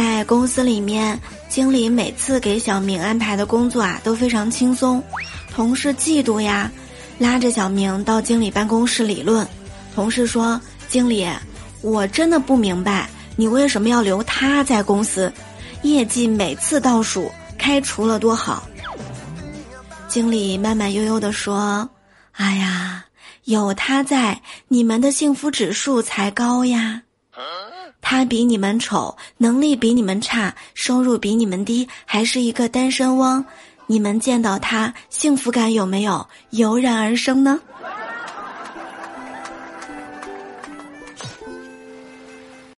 在公司里面，经理每次给小明安排的工作啊都非常轻松，同事嫉妒呀，拉着小明到经理办公室理论。同事说：“经理，我真的不明白你为什么要留他在公司，业绩每次倒数，开除了多好。”经理慢慢悠悠地说：“哎呀，有他在，你们的幸福指数才高呀。他比你们丑，能力比你们差，收入比你们低，还是一个单身汪。你们见到他，幸福感有没有油然而生呢？”